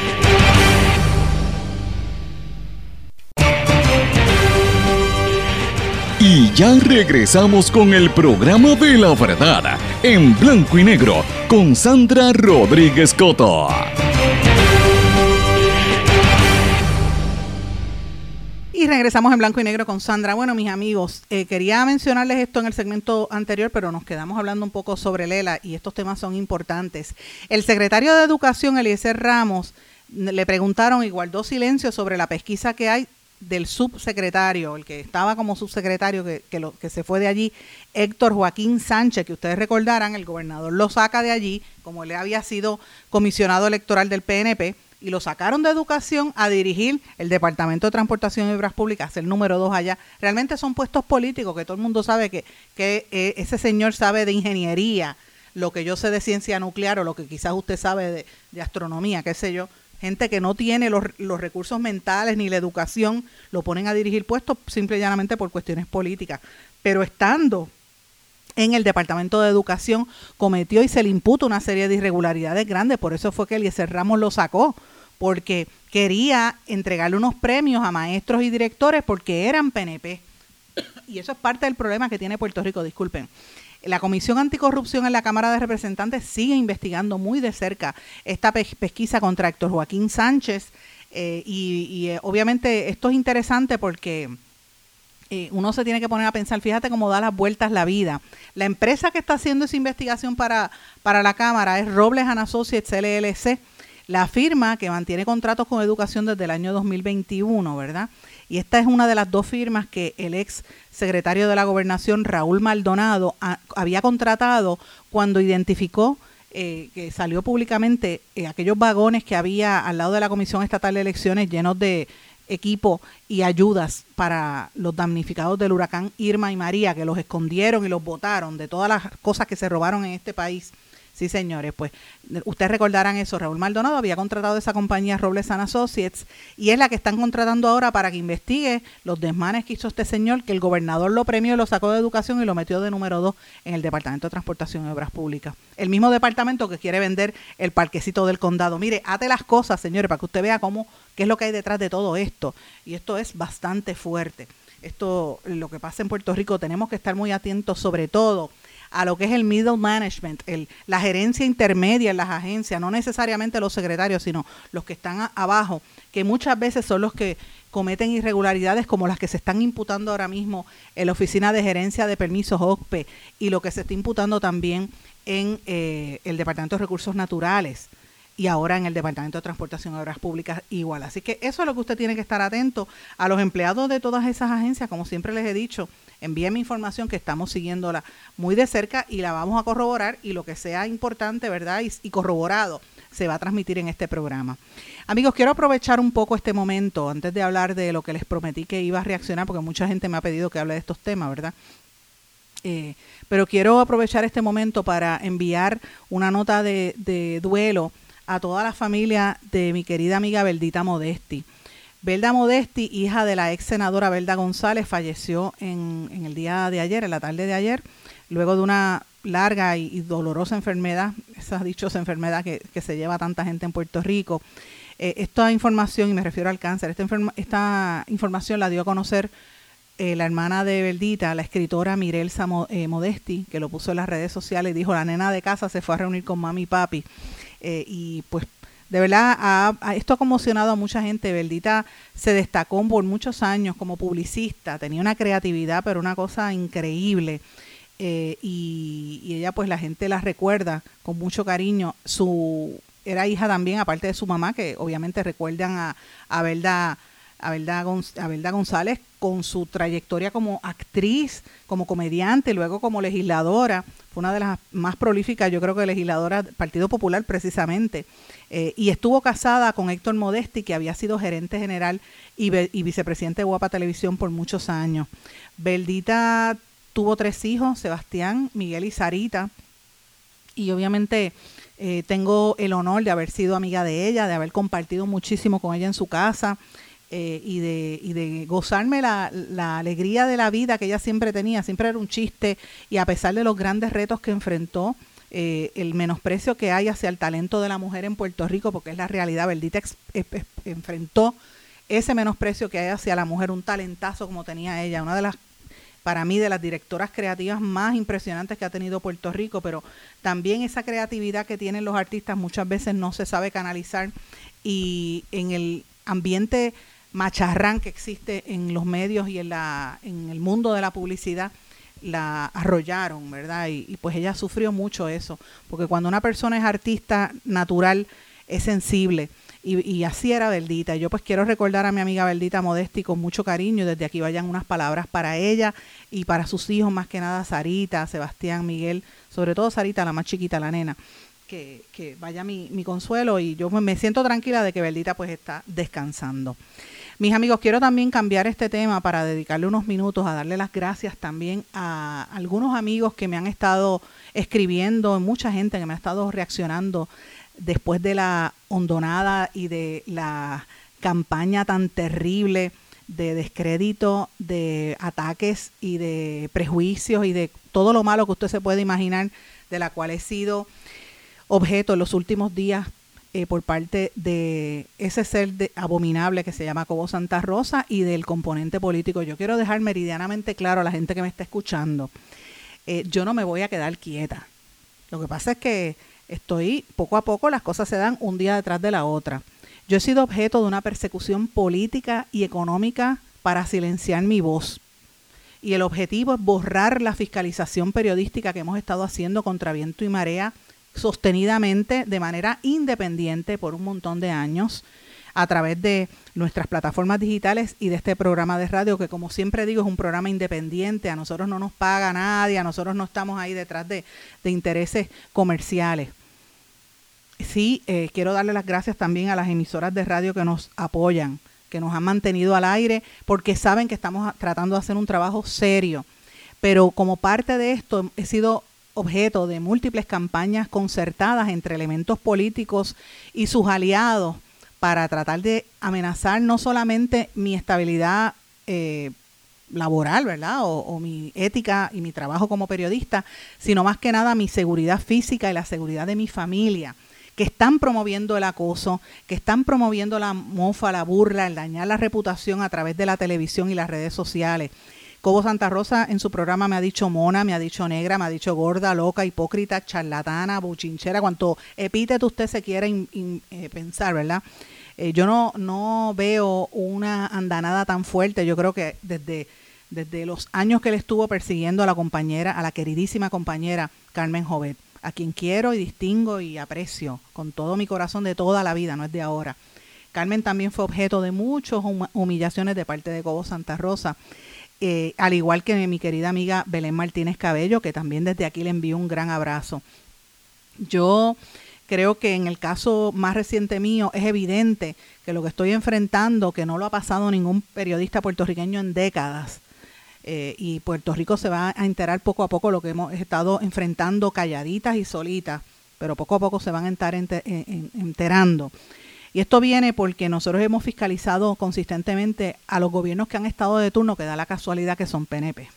Ya regresamos con el programa de la verdad, en blanco y negro, con Sandra Rodríguez Coto. Y regresamos en blanco y negro con Sandra. Bueno, mis amigos, eh, quería mencionarles esto en el segmento anterior, pero nos quedamos hablando un poco sobre Lela y estos temas son importantes. El secretario de Educación, Eliezer Ramos, le preguntaron y guardó silencio sobre la pesquisa que hay del subsecretario, el que estaba como subsecretario, que, que, lo, que se fue de allí, Héctor Joaquín Sánchez, que ustedes recordarán, el gobernador lo saca de allí, como le había sido comisionado electoral del PNP y lo sacaron de educación a dirigir el Departamento de Transportación y Obras Públicas, el número dos allá. Realmente son puestos políticos que todo el mundo sabe que, que eh, ese señor sabe de ingeniería, lo que yo sé de ciencia nuclear o lo que quizás usted sabe de, de astronomía, qué sé yo. Gente que no tiene los, recursos mentales ni la educación, lo ponen a dirigir puestos simple y llanamente por cuestiones políticas. Pero estando en el Departamento de Educación cometió y se le imputa una serie de irregularidades grandes. Por eso fue que Eliezer Ramos lo sacó, porque quería entregarle unos premios a maestros y directores porque eran PNP. Y eso es parte del problema que tiene Puerto Rico, disculpen. La Comisión Anticorrupción en la Cámara de Representantes sigue investigando muy de cerca esta pesquisa contra Héctor Joaquín Sánchez. Eh, y, eh, obviamente esto es interesante porque eh, uno se tiene que poner a pensar, fíjate cómo da las vueltas la vida. La empresa que está haciendo esa investigación para, para la Cámara es Robles and Associates LLC, la firma que mantiene contratos con educación desde el año 2021, ¿verdad? Y esta es una de las dos firmas que el ex secretario de la Gobernación, Raúl Maldonado, había contratado cuando identificó eh, que salió públicamente eh, aquellos vagones que había al lado de la Comisión Estatal de Elecciones llenos de equipo y ayudas para los damnificados del huracán Irma y María, que los escondieron y los botaron de todas las cosas que se robaron en este país Sí, señores, pues ustedes recordarán eso. Raúl Maldonado había contratado esa compañía Robles Associates y es la que están contratando ahora para que investigue los desmanes que hizo este señor, que el gobernador lo premió, lo sacó de educación y lo metió de número dos en el Departamento de Transportación y Obras Públicas. El mismo departamento que quiere vender el parquecito del condado. Mire, ate las cosas, señores, para que usted vea cómo, qué es lo que hay detrás de todo esto. Y esto es bastante fuerte. Esto, lo que pasa en Puerto Rico, tenemos que estar muy atentos sobre todo a lo que es el middle management, el, la gerencia intermedia en las agencias, no necesariamente los secretarios, sino los que están abajo, que muchas veces son los que cometen irregularidades como las que se están imputando ahora mismo en la Oficina de Gerencia de Permisos OCPE y lo que se está imputando también en eh, el Departamento de Recursos Naturales y ahora en el Departamento de Transportación y Obras Públicas igual. Así que eso es lo que usted tiene que estar atento a los empleados de todas esas agencias, como siempre les he dicho, envíenme información que estamos siguiéndola muy de cerca y la vamos a corroborar y lo que sea importante, ¿verdad? Y, corroborado se va a transmitir en este programa. Amigos, quiero aprovechar un poco este momento antes de hablar de lo que les prometí que iba a reaccionar, porque mucha gente me ha pedido que hable de estos temas, ¿verdad? Eh, pero quiero aprovechar este momento para enviar una nota de, de duelo a toda la familia de mi querida amiga Beldita Modesti. Belda Modesti, hija de la ex senadora Belda González, falleció en, el día de ayer, en la tarde de ayer, luego de una larga y, dolorosa enfermedad, esa dichosa enfermedad que, se lleva tanta gente en Puerto Rico. Eh, esta información, y me refiero al cáncer, esta, esta información la dio a conocer eh, la hermana de Beldita, la escritora Mirelsa eh, Modesti, que lo puso en las redes sociales, dijo, la nena de casa se fue a reunir con mami y papi. Y pues de verdad esto ha conmocionado a mucha gente. Beldita se destacó por muchos años como publicista, tenía una creatividad, pero una cosa increíble. y, ella pues la gente la recuerda con mucho cariño. Su era hija también, aparte de su mamá, que obviamente recuerdan a, a Belda Abelda, González con su trayectoria como actriz, como comediante, luego como legisladora, fue una de las más prolíficas, yo creo que legisladora del Partido Popular precisamente, eh, y estuvo casada con Héctor Modesti, que había sido gerente general y, vicepresidente de Guapa Televisión por muchos años. Beldita tuvo tres hijos, Sebastián, Miguel y Sarita, y obviamente eh, tengo el honor de haber sido amiga de ella, de haber compartido muchísimo con ella en su casa. Eh, y, de, y de gozarme la, la, alegría de la vida que ella siempre tenía, siempre era un chiste y a pesar de los grandes retos que enfrentó, eh, el menosprecio que hay hacia el talento de la mujer en Puerto Rico, porque es la realidad, Verdita enfrentó ese menosprecio que hay hacia la mujer, un talentazo como tenía ella, una de las para mí de las directoras creativas más impresionantes que ha tenido Puerto Rico, pero también esa creatividad que tienen los artistas muchas veces no se sabe canalizar y en el ambiente macharrán que existe en los medios y en, la, en el mundo de la publicidad la arrollaron, ¿verdad? Y, pues ella sufrió mucho eso, porque cuando una persona es artista natural, es sensible. Y, así era Beldita. Yo pues quiero recordar a mi amiga Beldita Modesti con mucho cariño. Desde aquí vayan unas palabras para ella y para sus hijos, más que nada Sarita, Sebastián, Miguel, sobre todo Sarita, la más chiquita, la nena. Que, que vaya mi, mi consuelo y yo me siento tranquila de que Beldita pues está descansando. Mis amigos, quiero también cambiar este tema para dedicarle unos minutos a darle las gracias también a algunos amigos que me han estado escribiendo, mucha gente que me ha estado reaccionando después de la hondonada y de la campaña tan terrible de descrédito, de ataques y de prejuicios y de todo lo malo que usted se puede imaginar, de la cual he sido objeto en los últimos días eh, por parte de ese ser abominable que se llama Cobo Santa Rosa y del componente político. Yo quiero dejar meridianamente claro a la gente que me está escuchando, eh, yo no me voy a quedar quieta. Lo que pasa es que estoy, poco a poco las cosas se dan un día detrás de la otra. Yo he sido objeto de una persecución política y económica para silenciar mi voz. Y el objetivo es borrar la fiscalización periodística que hemos estado haciendo contra viento y marea sostenidamente de manera independiente por un montón de años a través de nuestras plataformas digitales y de este programa de radio que como siempre digo es un programa independiente, a nosotros no nos paga nadie, a nosotros no estamos ahí detrás de, intereses comerciales. Sí, eh, quiero darle las gracias también a las emisoras de radio que nos apoyan, que nos han mantenido al aire, porque saben que estamos tratando de hacer un trabajo serio. Pero como parte de esto he sido objeto de múltiples campañas concertadas entre elementos políticos y sus aliados para tratar de amenazar no solamente mi estabilidad eh, laboral, ¿verdad? O, mi ética y mi trabajo como periodista, sino más que nada mi seguridad física y la seguridad de mi familia, que están promoviendo el acoso, que están promoviendo la mofa, la burla, el dañar la reputación a través de la televisión y las redes sociales, Cobo Santa Rosa en su programa me ha dicho mona, me ha dicho negra, me ha dicho gorda, loca, hipócrita, charlatana, buchinchera, cuanto epíteto usted se quiera eh, pensar, ¿verdad? Eh, yo no, no veo una andanada tan fuerte, yo creo que desde, desde los años que él estuvo persiguiendo a la compañera, a la queridísima compañera Carmen Jovet, a quien quiero y distingo y aprecio con todo mi corazón de toda la vida, no es de ahora. Carmen también fue objeto de muchas humillaciones de parte de Cobo Santa Rosa eh, al igual que mi querida amiga Belén Martínez Cabello, que también desde aquí le envío un gran abrazo. Yo creo que en el caso más reciente mío es evidente que lo que estoy enfrentando, que no lo ha pasado ningún periodista puertorriqueño en décadas, eh, y Puerto Rico se va a enterar poco a poco lo que hemos estado enfrentando calladitas y solitas pero poco a poco se van a estar enterando. Y esto viene porque nosotros hemos fiscalizado consistentemente a los gobiernos que han estado de turno, que da la casualidad que son PNP.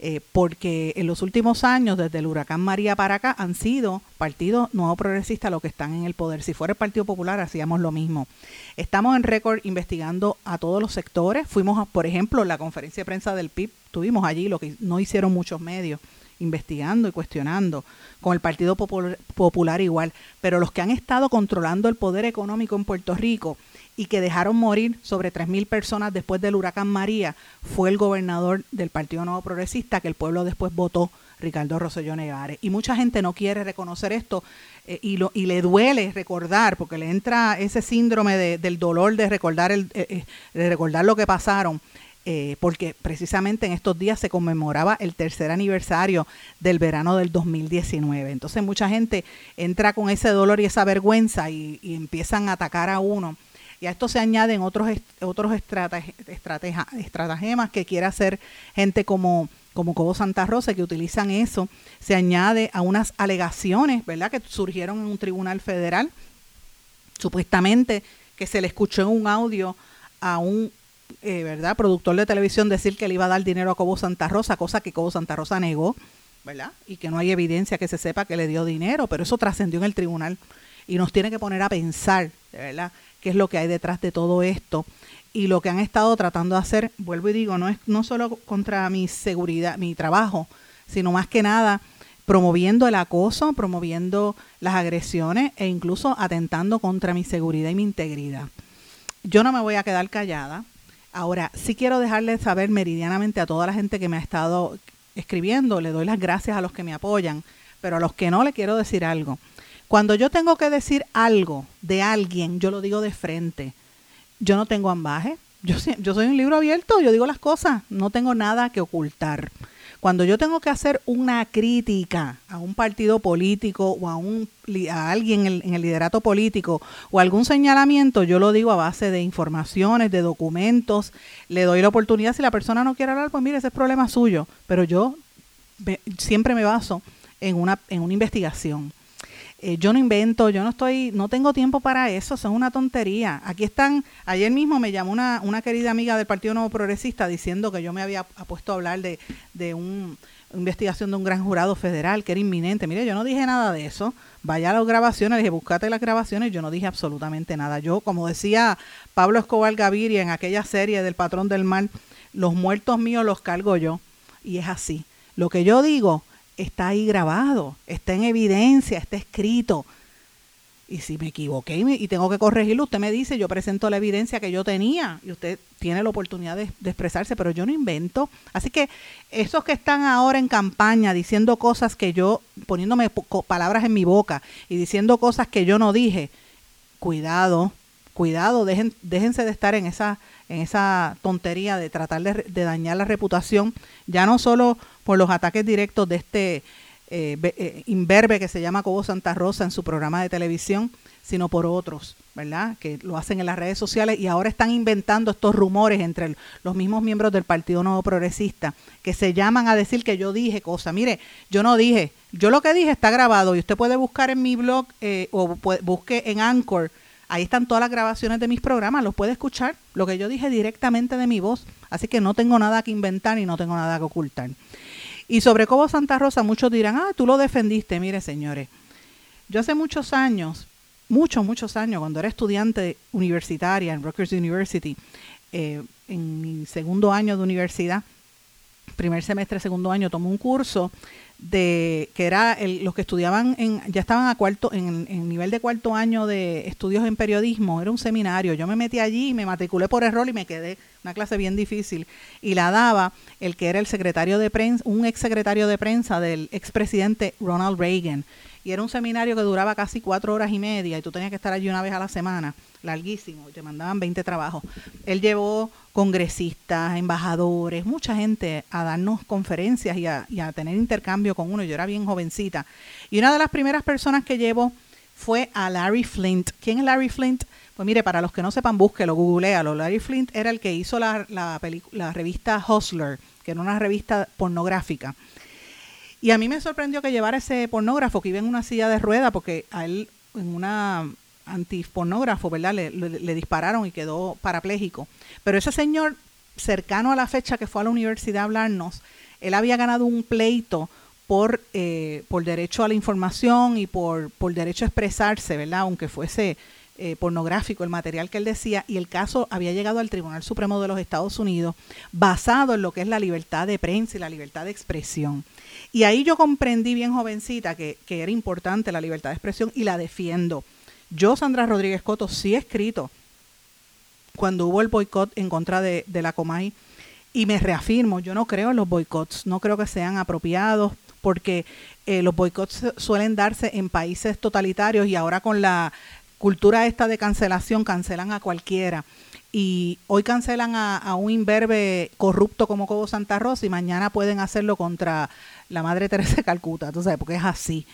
Eh, porque en los últimos años, desde el huracán María para acá, han sido partidos nuevo progresistas los que están en el poder. Si fuera el Partido Popular, hacíamos lo mismo. Estamos en récord investigando a todos los sectores. Fuimos, por ejemplo, la conferencia de prensa del PIB, tuvimos allí lo que no hicieron muchos medios, investigando y cuestionando. Con el Partido Popular igual. Pero los que han estado controlando el poder económico en Puerto Rico y que dejaron morir sobre 3.000 personas después del huracán María fue el gobernador del Partido Nuevo Progresista que el pueblo después votó, Ricardo Rosselló Nevares. Y mucha gente no quiere reconocer esto eh, y, lo, y le duele recordar, porque le entra ese síndrome del dolor de recordar, el, eh, eh, de recordar lo que pasaron. Porque precisamente en estos días se conmemoraba el tercer aniversario del verano del 2019. Entonces mucha gente entra con ese dolor y esa vergüenza y, empiezan a atacar a uno y a esto se añaden otros, otros estratagemas que quiere hacer gente como, como Cobo Santa Rosa, que utilizan eso. Se añade a unas alegaciones, ¿verdad?, que surgieron en un tribunal federal, supuestamente que se le escuchó en un audio a un eh, ¿verdad? productor de televisión decir que le iba a dar dinero a Cobo Santa Rosa, cosa que Cobo Santa Rosa negó, ¿verdad? Y que no hay evidencia que se sepa que le dio dinero, pero eso trascendió en el tribunal y nos tiene que poner a pensar, ¿verdad? qué es lo que hay detrás de todo esto. Y lo que han estado tratando de hacer, vuelvo y digo, no es no solo contra mi seguridad, mi trabajo, sino más que nada promoviendo el acoso, promoviendo las agresiones e incluso atentando contra mi seguridad y mi integridad. Yo no me voy a quedar callada. Ahora, sí quiero dejarles saber meridianamente a toda la gente que me ha estado escribiendo, le doy las gracias a los que me apoyan, pero a los que no le quiero decir algo. Cuando yo tengo que decir algo de alguien, yo lo digo de frente. Yo no tengo ambaje. Yo, yo soy un libro abierto, yo digo las cosas, no tengo nada que ocultar. Cuando yo tengo que hacer una crítica a un partido político o a, un, a alguien en el, liderato político o algún señalamiento, yo lo digo a base de informaciones, de documentos, le doy la oportunidad. Si la persona no quiere hablar, pues mire, ese es problema suyo. Pero yo siempre me baso en una, en una investigación. Eh, yo no invento, yo no estoy, no tengo tiempo para eso, son una tontería. Aquí están, ayer mismo me llamó una, querida amiga del Partido Nuevo Progresista diciendo que yo me había puesto a hablar de, de un, investigación de un gran jurado federal que era inminente. Mire, yo no dije nada de eso. Vaya a las grabaciones, le dije, búscate las grabaciones, yo no dije absolutamente nada. Yo, como decía Pablo Escobar Gaviria en aquella serie del Patrón del Mal, los muertos míos los cargo yo. Y es así. Lo que yo digo, está ahí grabado, está en evidencia, está escrito. Y si me equivoqué y, tengo que corregirlo, usted me dice, yo presento la evidencia que yo tenía y usted tiene la oportunidad de, expresarse, pero yo no invento. Así que esos que están ahora en campaña diciendo cosas que yo, poniéndome palabras en mi boca y diciendo cosas que yo no dije, cuidado, cuidado, dejen, déjense de estar en esa, en esa tontería de tratar de, de dañar la reputación, ya no solo por los ataques directos de este eh, eh, imberbe que se llama Cobo Santa Rosa en su programa de televisión, sino por otros, ¿verdad? Que lo hacen en las redes sociales y ahora están inventando estos rumores entre los mismos miembros del Partido Nuevo Progresista que se llaman a decir que yo dije cosas. Mire, yo no dije, yo lo que dije está grabado y usted puede buscar en mi blog eh, o busque en Anchor. Ahí están todas las grabaciones de mis programas, los puede escuchar, lo que yo dije directamente de mi voz. Así que no tengo nada que inventar y no tengo nada que ocultar. Y sobre Cobo Santa Rosa, muchos dirán, ah, tú lo defendiste. Mire, señores, yo hace muchos años, muchos, muchos años, cuando era estudiante universitaria en Rutgers University, eh, en mi segundo año de universidad, primer semestre, segundo año, tomé un curso de que era el, los que estudiaban en ya estaban a cuarto en, en, nivel de cuarto año de estudios en periodismo era un seminario. Yo me metí allí me matriculé por error y me quedé una clase bien difícil. Y la daba el que era el secretario de prensa un ex secretario de prensa del expresidente Ronald Reagan. Y era un seminario que duraba casi cuatro horas y media y tú tenías que estar allí una vez a la semana larguísimo, te mandaban 20 trabajos. Él llevó congresistas, embajadores, mucha gente a darnos conferencias y a, tener intercambio con uno. Yo era bien jovencita. Y una de las primeras personas que llevó fue a Larry Flint. ¿Quién es Larry Flint? Pues mire, para los que no sepan, búsquelo, googlealo. Larry Flint era el que hizo la revista Hustler, que era una revista pornográfica. Y a mí me sorprendió que llevara ese pornógrafo que iba en una silla de rueda, porque a él en una antipornógrafo, ¿verdad? Le, le, dispararon y quedó parapléjico. Pero ese señor, cercano a la fecha que fue a la universidad a hablarnos, él había ganado un pleito por, eh, por derecho a la información y por, por derecho a expresarse, ¿verdad? Aunque fuese eh, pornográfico el material que él decía, y el caso había llegado al Tribunal Supremo de los Estados Unidos basado en lo que es la libertad de prensa y la libertad de expresión. Y ahí yo comprendí bien jovencita que, que era importante la libertad de expresión y la defiendo. Yo, Sandra Rodríguez Coto, sí he escrito cuando hubo el boicot en contra de, de la Comay y me reafirmo, yo no creo en los boicots, no creo que sean apropiados porque eh, los boicots suelen darse en países totalitarios y ahora con la cultura esta de cancelación cancelan a cualquiera. Y hoy cancelan a, un imberbe corrupto como Cobo Santa Rosa y mañana pueden hacerlo contra la Madre Teresa de Calcuta, tú sabes, porque es así.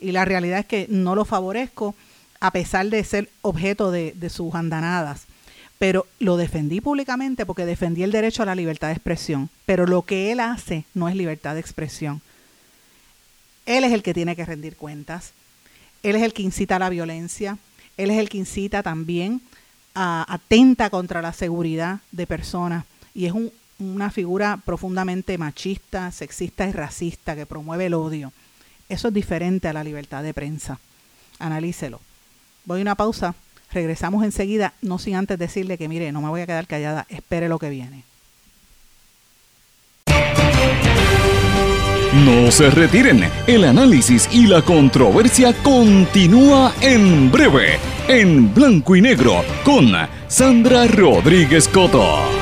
Y la realidad es que no lo favorezco a pesar de ser objeto de, sus andanadas pero lo defendí públicamente porque defendí el derecho a la libertad de expresión. Pero lo que él hace no es libertad de expresión. Él es el que tiene que rendir cuentas. Él es el que incita a la violencia. Él es el que incita también a atenta contra la seguridad de personas. Y es una figura profundamente machista, sexista y racista que promueve el odio. Eso es diferente a la libertad de prensa. Analícelo. Voy a una pausa. Regresamos enseguida, no sin antes decirle que mire, no me voy a quedar callada, espere lo que viene. No se retiren, el análisis y la controversia continúa en breve, en blanco y negro, con Sandra Rodríguez Coto.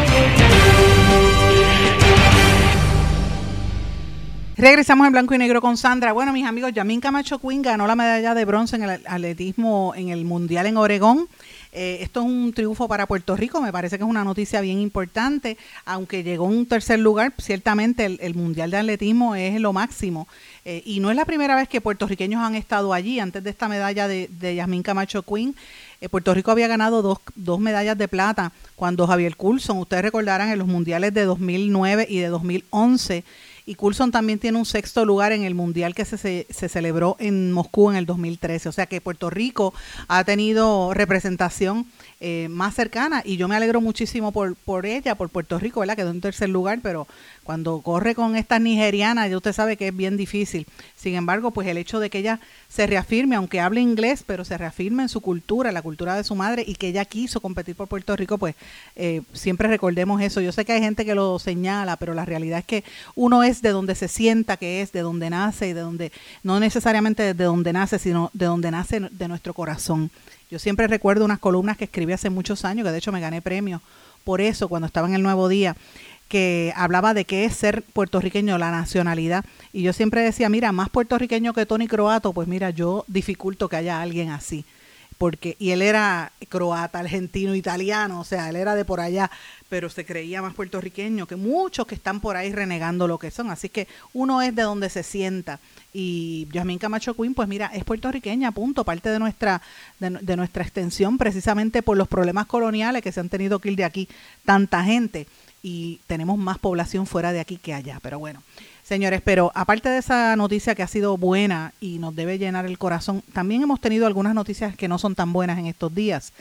Regresamos en blanco y negro con Sandra. Bueno, mis amigos, Yamin Camacho Quinn ganó la medalla de bronce en el atletismo en el Mundial en Oregón. Eh, esto es un triunfo para Puerto Rico, me parece que es una noticia bien importante, aunque llegó en un tercer lugar, ciertamente el, Mundial de Atletismo es lo máximo. Eh, y no es la primera vez que puertorriqueños han estado allí, antes de esta medalla de, de Yasmín Camacho Quinn. Eh, Puerto Rico había ganado dos, dos medallas de plata cuando Javier Coulson, ustedes recordarán, en los mundiales de 2009 y de 2011 y Coulson también tiene un sexto lugar en el mundial que se, se, celebró en Moscú en el 2013. O sea que Puerto Rico ha tenido representación eh, más cercana y yo me alegro muchísimo por, por ella, por Puerto Rico, ¿verdad? Quedó en tercer lugar, pero cuando corre con estas nigerianas, ya usted sabe que es bien difícil. Sin embargo, pues el hecho de que ella se reafirme, aunque hable inglés, pero se reafirme en su cultura, la cultura de su madre, y que ella quiso competir por Puerto Rico, pues eh, siempre recordemos eso. Yo sé que hay gente que lo señala, pero la realidad es que uno es de donde se sienta que es, de donde nace y de donde, no necesariamente de donde nace, sino de donde nace de nuestro corazón. Yo siempre recuerdo unas columnas que escribí hace muchos años, que de hecho me gané premios por eso cuando estaba en el Nuevo Día, que hablaba de qué es ser puertorriqueño, la nacionalidad. Y yo siempre decía, mira, más puertorriqueño que Tony Croato, pues mira, yo dificulto que haya alguien así. Porque, y él era croata, argentino, italiano, o sea, él era de por allá, pero se creía más puertorriqueño que muchos que están por ahí renegando lo que son. Así que uno es de donde se sienta. Y Yasmín Camacho Quinn, pues mira, es puertorriqueña, punto, parte de nuestra, de, de nuestra extensión, precisamente por los problemas coloniales que se han tenido que ir de aquí tanta gente y tenemos más población fuera de aquí que allá. Pero bueno, señores, pero aparte de esa noticia que ha sido buena y nos debe llenar el corazón, también hemos tenido algunas noticias que no son tan buenas en estos días.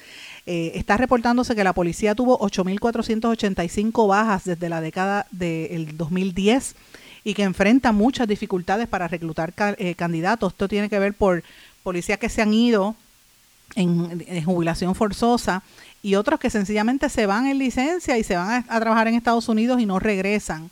Eh, está reportándose que la policía tuvo 8.485 bajas desde la década del 2010 y que enfrenta muchas dificultades para reclutar eh, candidatos. Esto tiene que ver por policías que se han ido en jubilación forzosa y otros que sencillamente se van en licencia y se van a, trabajar en Estados Unidos y no regresan,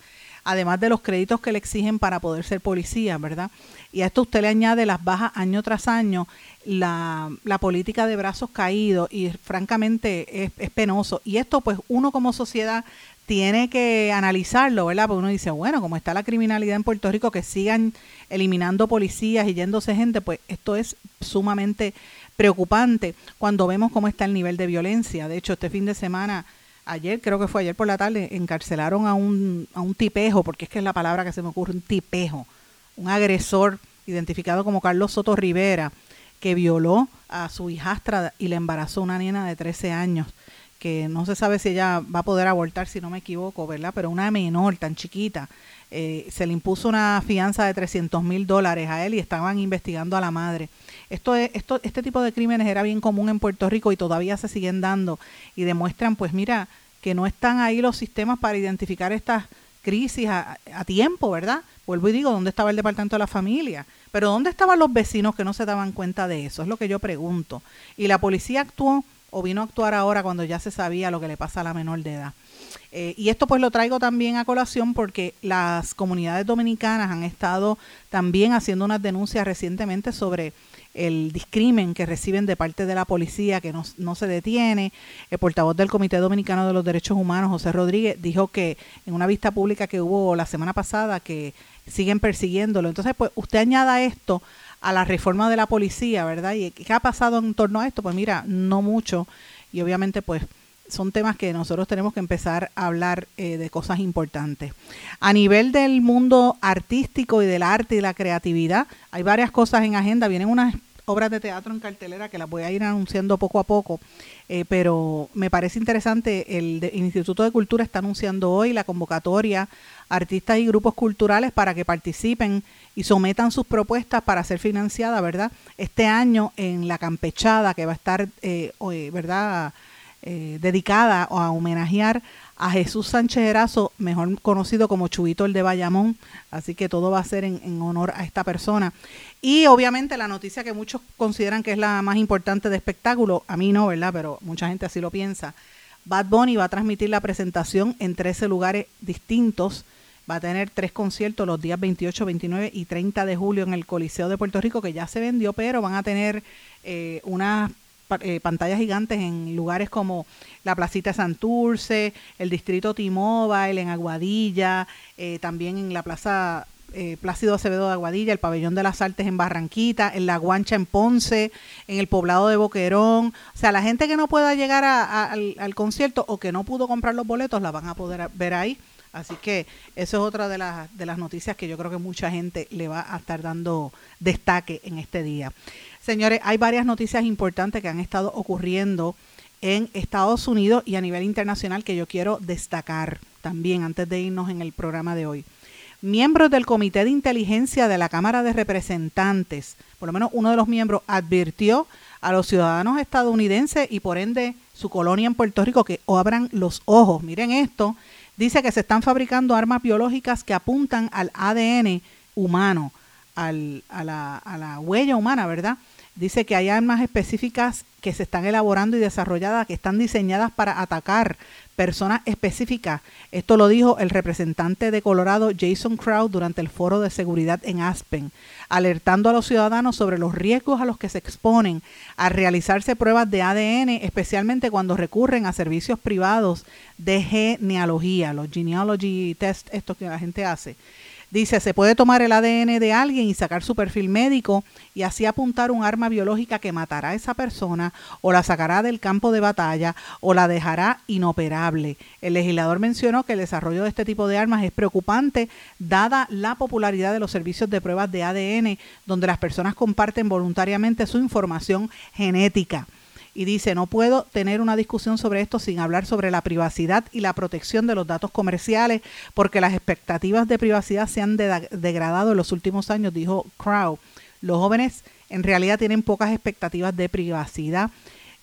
además de los créditos que le exigen para poder ser policía, ¿verdad? Y a esto usted le añade las bajas año tras año, la, la política de brazos caídos y francamente es, es penoso. Y esto pues uno como sociedad tiene que analizarlo, ¿verdad? Porque uno dice, bueno, como está la criminalidad en Puerto Rico, que sigan eliminando policías y yéndose gente, pues esto es sumamente preocupante cuando vemos cómo está el nivel de violencia. De hecho, este fin de semana, ayer, creo que fue ayer por la tarde, encarcelaron a un, a un tipejo, porque es que es la palabra que se me ocurre, un tipejo, un agresor identificado como Carlos Soto Rivera, que violó a su hijastra y le embarazó una niña de 13 años que no se sabe si ella va a poder abortar, si no me equivoco, ¿verdad? Pero una menor tan chiquita, eh, se le impuso una fianza de 300 mil dólares a él y estaban investigando a la madre. Esto, es, esto, este tipo de crímenes era bien común en Puerto Rico y todavía se siguen dando y demuestran, pues mira, que no están ahí los sistemas para identificar estas crisis a, tiempo, ¿verdad? Vuelvo y digo, ¿dónde estaba el Departamento de la Familia? Pero ¿dónde estaban los vecinos que no se daban cuenta de eso? Es lo que yo pregunto. Y la policía actuó o vino a actuar ahora cuando ya se sabía lo que le pasa a la menor de edad. Eh, y esto pues lo traigo también a colación porque las comunidades dominicanas han estado también haciendo unas denuncias recientemente sobre el discrimen que reciben de parte de la policía que no, no, se detiene. El portavoz del Comité Dominicano de los Derechos Humanos, José Rodríguez, dijo que en una vista pública que hubo la semana pasada que siguen persiguiéndolo. Entonces, pues usted añada esto a la reforma de la policía, ¿verdad? ¿Y qué ha pasado en torno a esto? Pues mira, no mucho. Y obviamente, pues son temas que nosotros tenemos que empezar a hablar eh, de cosas importantes. A nivel del mundo artístico y del arte y la creatividad, hay varias cosas en agenda. Vienen unas obras de teatro en cartelera que las voy a ir anunciando poco a poco, eh, pero me parece interesante, el, Instituto de Cultura está anunciando hoy la convocatoria a artistas y grupos culturales para que participen y sometan sus propuestas para ser financiada, ¿verdad? Este año en la campechada que va a estar, eh, ¿verdad? Eh, dedicada a homenajear a Jesús Sánchez Erazo, mejor conocido como Chubito el de Bayamón, así que todo va a ser en, honor a esta persona. Y obviamente la noticia que muchos consideran que es la más importante de espectáculo, a mí no, ¿verdad? Pero mucha gente así lo piensa. Bad Bunny va a transmitir la presentación en 13 lugares distintos. Va a tener tres conciertos los días 28, 29 y 30 de julio en el Coliseo de Puerto Rico, que ya se vendió, pero van a tener eh, unas eh, pantallas gigantes en lugares como la Placita Santurce, el Distrito T-Mobile, en Aguadilla, eh, también en la Plaza eh, Plácido Acevedo de Aguadilla, el Pabellón de las Artes en Barranquita, en La Guancha en Ponce, en el Poblado de Boquerón. O sea, la gente que no pueda llegar al, al, concierto o que no pudo comprar los boletos, la van a poder ver ahí. Así que eso es otra de las, de las noticias que yo creo que mucha gente le va a estar dando destaque en este día. Señores, hay varias noticias importantes que han estado ocurriendo en Estados Unidos y a nivel internacional que yo quiero destacar también antes de irnos en el programa de hoy. Miembros del Comité de Inteligencia de la Cámara de Representantes, por lo menos uno de los miembros, advirtió a los ciudadanos estadounidenses y por ende su colonia en Puerto Rico que abran los ojos. Miren esto, dice que se están fabricando armas biológicas que apuntan al ADN humano, a, la, a la huella humana, ¿verdad? Dice que hay armas específicas que se están elaborando y desarrolladas, que están diseñadas para atacar personas específicas. Esto lo dijo el representante de Colorado, Jason Crow, durante el foro de seguridad en Aspen, alertando a los ciudadanos sobre los riesgos a los que se exponen a realizarse pruebas de ADN, especialmente cuando recurren a servicios privados de genealogía, los genealogy test, esto que la gente hace. Dice, se puede tomar el ADN de alguien y sacar su perfil médico y así apuntar un arma biológica que matará a esa persona o la sacará del campo de batalla o la dejará inoperable. El legislador mencionó que el desarrollo de este tipo de armas es preocupante dada la popularidad de los servicios de pruebas de ADN donde las personas comparten voluntariamente su información genética y dice, no puedo tener una discusión sobre esto sin hablar sobre la privacidad y la protección de los datos comerciales, porque las expectativas de privacidad se han degradado en los últimos años, dijo Crow. Los jóvenes en realidad tienen pocas expectativas de privacidad.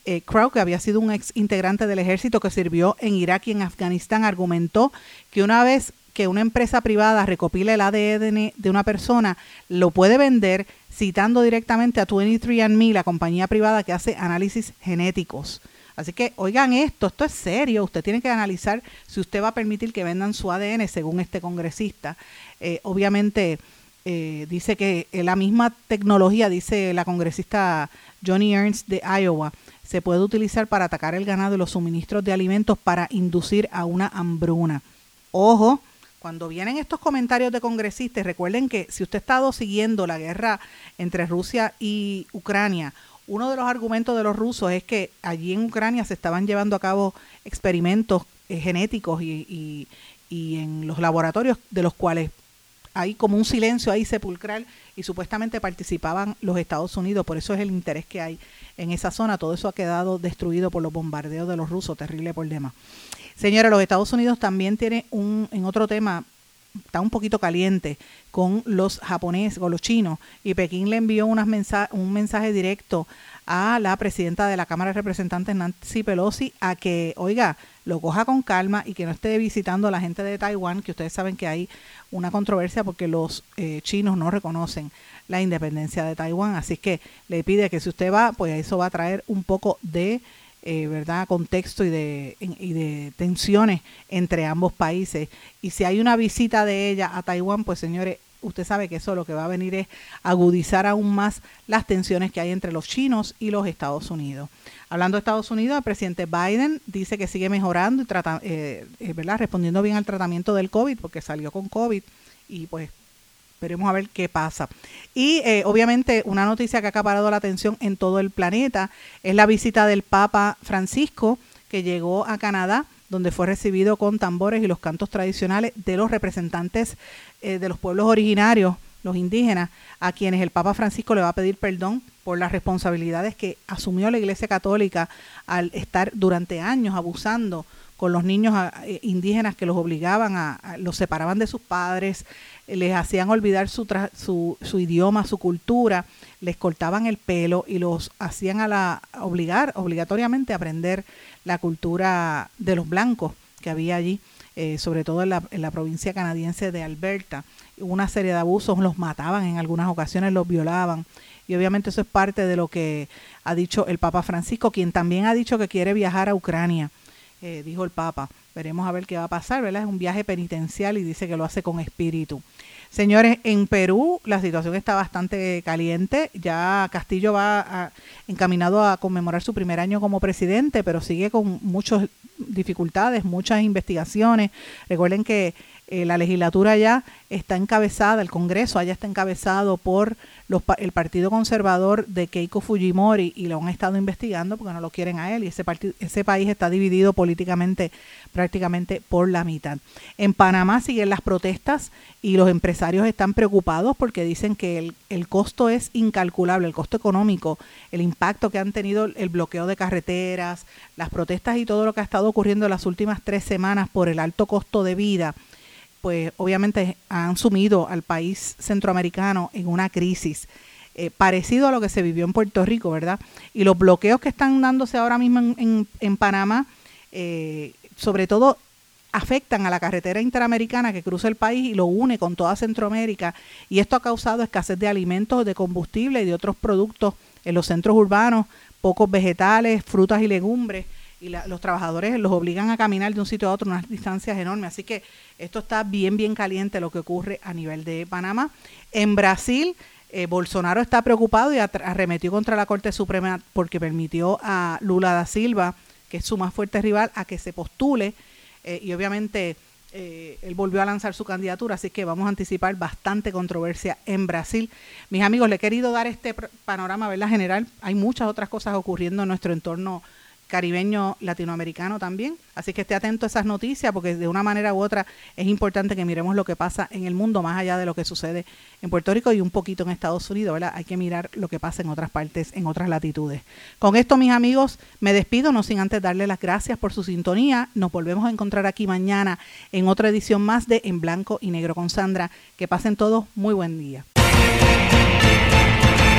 Eh, Crow, que había sido un ex integrante del ejército que sirvió en Irak y en Afganistán, argumentó que una vez que una empresa privada recopile el ADN de una persona, lo puede vender citando directamente a 23andMe, la compañía privada que hace análisis genéticos. Así que oigan esto, esto es serio, usted tiene que analizar si usted va a permitir que vendan su ADN según este congresista. Eh, obviamente eh, dice que la misma tecnología, dice la congresista Johnny Ernst de Iowa, se puede utilizar para atacar el ganado y los suministros de alimentos para inducir a una hambruna. Ojo, cuando vienen estos comentarios de congresistas, recuerden que si usted ha estado siguiendo la guerra entre Rusia y Ucrania, uno de los argumentos de los rusos es que allí en Ucrania se estaban llevando a cabo experimentos eh, genéticos y, y, en los laboratorios de los cuales hay como un silencio ahí sepulcral y supuestamente participaban los Estados Unidos, por eso es el interés que hay en esa zona, todo eso ha quedado destruido por los bombardeos de los rusos, terrible problema. Señora, los Estados Unidos también tiene un, en otro tema, está un poquito caliente con los japoneses, con los chinos, y Pekín le envió unas un mensaje directo a la presidenta de la Cámara de Representantes, Nancy Pelosi, a que, oiga, lo coja con calma y que no esté visitando a la gente de Taiwán, que ustedes saben que hay una controversia porque los eh, chinos no reconocen la independencia de Taiwán. Así que le pide que si usted va, pues eso va a traer un poco de eh, ¿verdad? contexto y de, y de tensiones entre ambos países. Y si hay una visita de ella a Taiwán, pues señores, usted sabe que eso lo que va a venir es agudizar aún más las tensiones que hay entre los chinos y los Estados Unidos. Hablando de Estados Unidos, el presidente Biden dice que sigue mejorando y trata, eh, eh, ¿verdad? respondiendo bien al tratamiento del COVID, porque salió con COVID y pues Veremos a ver qué pasa. Y eh, obviamente una noticia que ha acaparado la atención en todo el planeta es la visita del Papa Francisco que llegó a Canadá donde fue recibido con tambores y los cantos tradicionales de los representantes eh, de los pueblos originarios, los indígenas, a quienes el Papa Francisco le va a pedir perdón por las responsabilidades que asumió la Iglesia Católica al estar durante años abusando con los niños eh, indígenas que los obligaban a, los separaban de sus padres, les hacían olvidar su, su, su, idioma, su cultura, les cortaban el pelo y los hacían a la obligar obligatoriamente a aprender la cultura de los blancos que había allí, eh, sobre todo en la, en la provincia canadiense de Alberta. Una serie de abusos, los mataban en algunas ocasiones, los violaban. Y obviamente eso es parte de lo que ha dicho el Papa Francisco, quien también ha dicho que quiere viajar a Ucrania dijo el Papa. Veremos a ver qué va a pasar, ¿verdad? Es un viaje penitencial y dice que lo hace con espíritu. Señores, en Perú la situación está bastante caliente. Ya Castillo va encaminado a conmemorar su primer año como presidente, pero sigue con muchas dificultades, muchas investigaciones. Recuerden que eh, la legislatura ya está encabezada, el Congreso allá está encabezado por el Partido Conservador de Keiko Fujimori y lo han estado investigando porque no lo quieren a él y ese, ese país está dividido políticamente prácticamente por la mitad. En Panamá siguen las protestas y los empresarios están preocupados porque dicen que el, el costo es incalculable, el costo económico, el impacto que han tenido el bloqueo de carreteras, las protestas y todo lo que ha estado ocurriendo en las últimas tres semanas por el alto costo de vida pues obviamente han sumido al país centroamericano en una crisis eh, parecido a lo que se vivió en Puerto Rico, ¿verdad? Y los bloqueos que están dándose ahora mismo en, Panamá, eh, sobre todo afectan a la carretera interamericana que cruza el país y lo une con toda Centroamérica y esto ha causado escasez de alimentos, de combustible y de otros productos en los centros urbanos, pocos vegetales, frutas y legumbres, y los trabajadores los obligan a caminar de un sitio a otro unas distancias enormes. Así que esto está bien, bien caliente lo que ocurre a nivel de Panamá. En Brasil, eh, Bolsonaro está preocupado y arremetió contra la Corte Suprema porque permitió a Lula da Silva, que es su más fuerte rival, a que se postule. Eh, y obviamente eh, él volvió a lanzar su candidatura, así que vamos a anticipar bastante controversia en Brasil. Mis amigos, le he querido dar este panorama, ¿verdad? General, hay muchas otras cosas ocurriendo en nuestro entorno caribeño latinoamericano también. Así que esté atento a esas noticias porque de una manera u otra es importante que miremos lo que pasa en el mundo más allá de lo que sucede en Puerto Rico y un poquito en Estados Unidos, ¿verdad? Hay que mirar lo que pasa en otras partes, en otras latitudes. Con esto, mis amigos, me despido, no sin antes darle las gracias por su sintonía. Nos volvemos a encontrar aquí mañana en otra edición más de En Blanco y Negro con Sandra. Que pasen todos muy buen día.